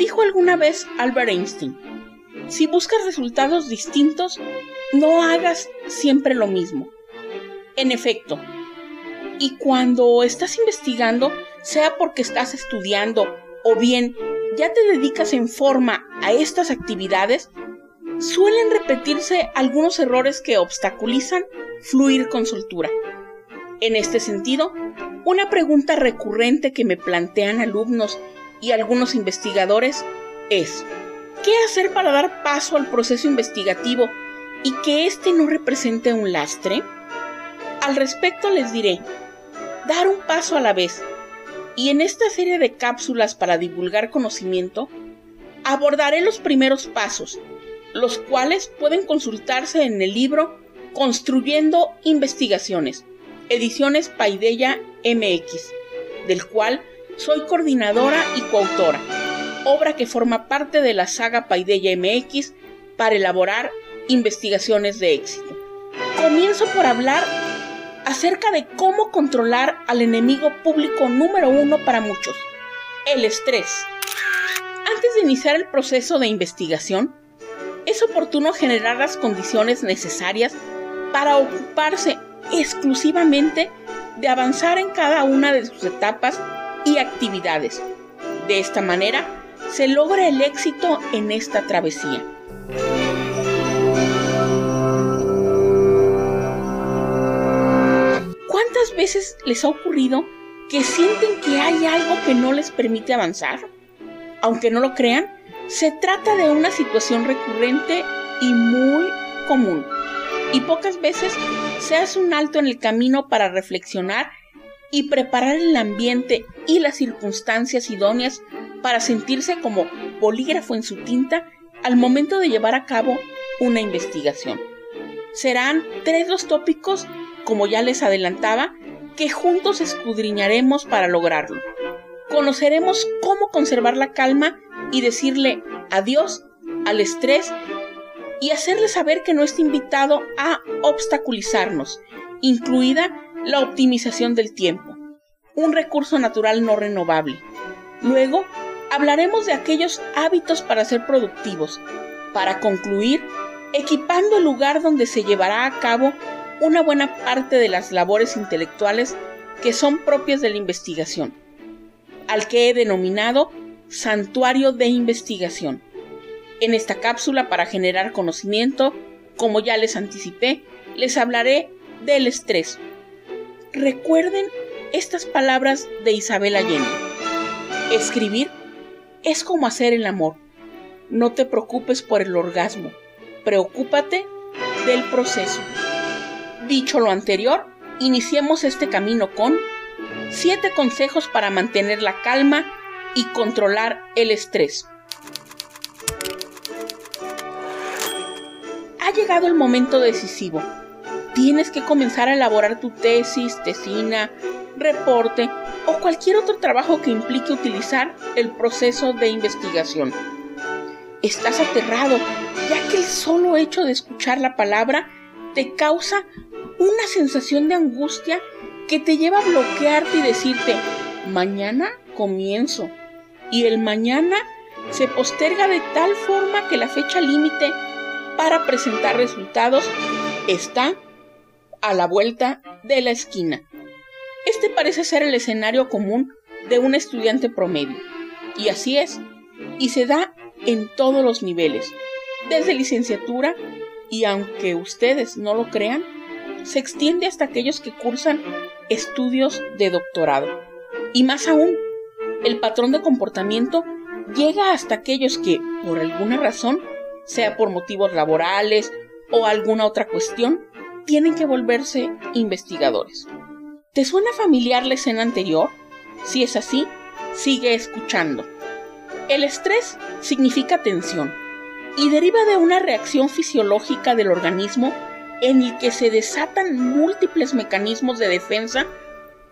Dijo alguna vez Albert Einstein, si buscas resultados distintos, no hagas siempre lo mismo. En efecto, y cuando estás investigando, sea porque estás estudiando o bien ya te dedicas en forma a estas actividades, suelen repetirse algunos errores que obstaculizan fluir con soltura. En este sentido, una pregunta recurrente que me plantean alumnos y algunos investigadores es ¿qué hacer para dar paso al proceso investigativo y que éste no represente un lastre? Al respecto les diré, dar un paso a la vez. Y en esta serie de cápsulas para divulgar conocimiento, abordaré los primeros pasos, los cuales pueden consultarse en el libro Construyendo Investigaciones, ediciones Paideya MX, del cual soy coordinadora y coautora, obra que forma parte de la saga Paideya MX para elaborar investigaciones de éxito. Comienzo por hablar acerca de cómo controlar al enemigo público número uno para muchos, el estrés. Antes de iniciar el proceso de investigación, es oportuno generar las condiciones necesarias para ocuparse exclusivamente de avanzar en cada una de sus etapas y actividades. De esta manera, se logra el éxito en esta travesía. ¿Cuántas veces les ha ocurrido que sienten que hay algo que no les permite avanzar? Aunque no lo crean, se trata de una situación recurrente y muy común. Y pocas veces se hace un alto en el camino para reflexionar y preparar el ambiente y las circunstancias idóneas para sentirse como bolígrafo en su tinta al momento de llevar a cabo una investigación. Serán tres los tópicos, como ya les adelantaba, que juntos escudriñaremos para lograrlo. Conoceremos cómo conservar la calma y decirle adiós al estrés y hacerle saber que no está invitado a obstaculizarnos, incluida la optimización del tiempo, un recurso natural no renovable. Luego, hablaremos de aquellos hábitos para ser productivos. Para concluir, equipando el lugar donde se llevará a cabo una buena parte de las labores intelectuales que son propias de la investigación, al que he denominado Santuario de Investigación. En esta cápsula para generar conocimiento, como ya les anticipé, les hablaré del estrés, Recuerden estas palabras de Isabel Allende. Escribir es como hacer el amor. No te preocupes por el orgasmo, preocúpate del proceso. Dicho lo anterior, iniciemos este camino con 7 consejos para mantener la calma y controlar el estrés. Ha llegado el momento decisivo tienes que comenzar a elaborar tu tesis, tesina, reporte o cualquier otro trabajo que implique utilizar el proceso de investigación. Estás aterrado, ya que el solo hecho de escuchar la palabra te causa una sensación de angustia que te lleva a bloquearte y decirte, mañana comienzo. Y el mañana se posterga de tal forma que la fecha límite para presentar resultados está a la vuelta de la esquina. Este parece ser el escenario común de un estudiante promedio. Y así es. Y se da en todos los niveles. Desde licenciatura y aunque ustedes no lo crean, se extiende hasta aquellos que cursan estudios de doctorado. Y más aún, el patrón de comportamiento llega hasta aquellos que, por alguna razón, sea por motivos laborales o alguna otra cuestión, tienen que volverse investigadores. ¿Te suena familiar la escena anterior? Si es así, sigue escuchando. El estrés significa tensión y deriva de una reacción fisiológica del organismo en el que se desatan múltiples mecanismos de defensa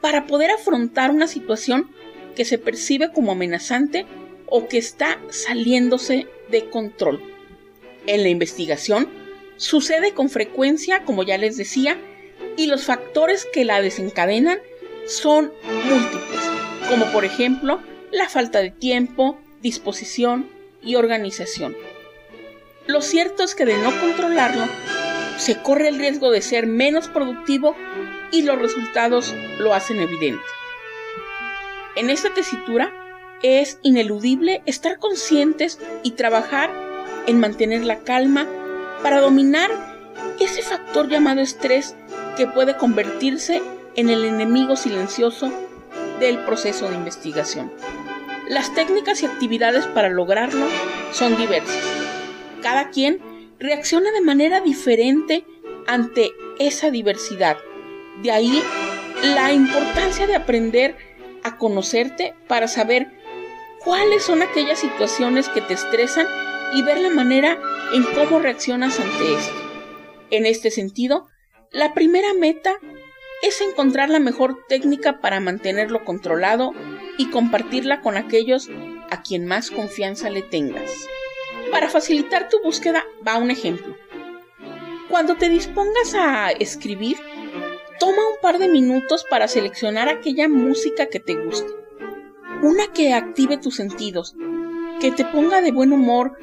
para poder afrontar una situación que se percibe como amenazante o que está saliéndose de control. En la investigación sucede con frecuencia, como ya les decía, y los factores que la desencadenan son múltiples, como por ejemplo la falta de tiempo, disposición y organización. Lo cierto es que de no controlarlo, se corre el riesgo de ser menos productivo y los resultados lo hacen evidente. En esta tesitura es ineludible estar conscientes y trabajar en mantener la calma para dominar ese factor llamado estrés que puede convertirse en el enemigo silencioso del proceso de investigación. Las técnicas y actividades para lograrlo son diversas. Cada quien reacciona de manera diferente ante esa diversidad. De ahí la importancia de aprender a conocerte para saber cuáles son aquellas situaciones que te estresan y ver la manera en cómo reaccionas ante esto. En este sentido, la primera meta es encontrar la mejor técnica para mantenerlo controlado y compartirla con aquellos a quien más confianza le tengas. Para facilitar tu búsqueda va un ejemplo. Cuando te dispongas a escribir, toma un par de minutos para seleccionar aquella música que te guste. Una que active tus sentidos, que te ponga de buen humor,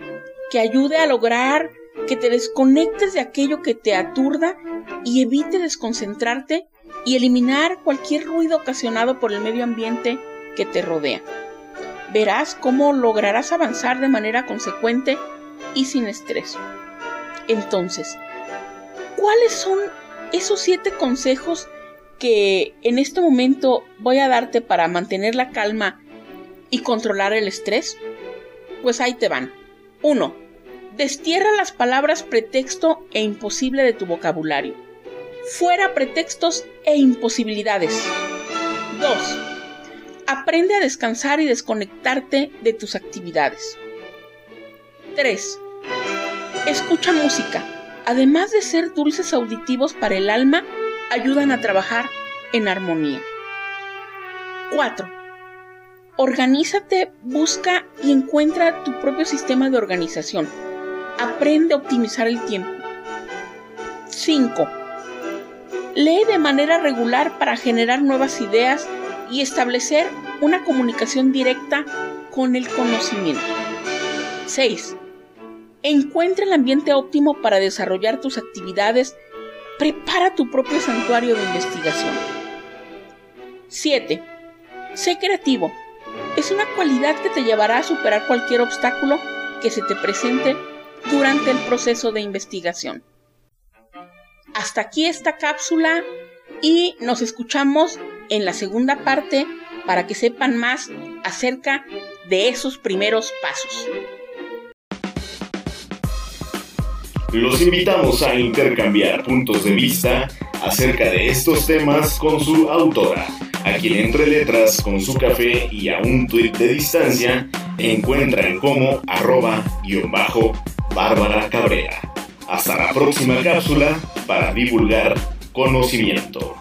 que ayude a lograr que te desconectes de aquello que te aturda y evite desconcentrarte y eliminar cualquier ruido ocasionado por el medio ambiente que te rodea. Verás cómo lograrás avanzar de manera consecuente y sin estrés. Entonces, ¿cuáles son esos siete consejos que en este momento voy a darte para mantener la calma y controlar el estrés? Pues ahí te van. 1. Destierra las palabras pretexto e imposible de tu vocabulario. Fuera pretextos e imposibilidades. 2. Aprende a descansar y desconectarte de tus actividades. 3. Escucha música. Además de ser dulces auditivos para el alma, ayudan a trabajar en armonía. 4. Organízate, busca y encuentra tu propio sistema de organización Aprende a optimizar el tiempo. 5. Lee de manera regular para generar nuevas ideas y establecer una comunicación directa con el conocimiento. 6. Encuentra el ambiente óptimo para desarrollar tus actividades. Prepara tu propio santuario de investigación. 7. Sé creativo. Es una cualidad que te llevará a superar cualquier obstáculo que se te presente durante el proceso de investigación. Hasta aquí esta cápsula y nos escuchamos en la segunda parte para que sepan más acerca de esos primeros pasos. Los invitamos a intercambiar puntos de vista acerca de estos temas con su autora, a quien entre letras con su café y a un tuit de distancia encuentran como arroba guion bajo Bárbara Cabrera. Hasta la próxima cápsula para divulgar conocimiento.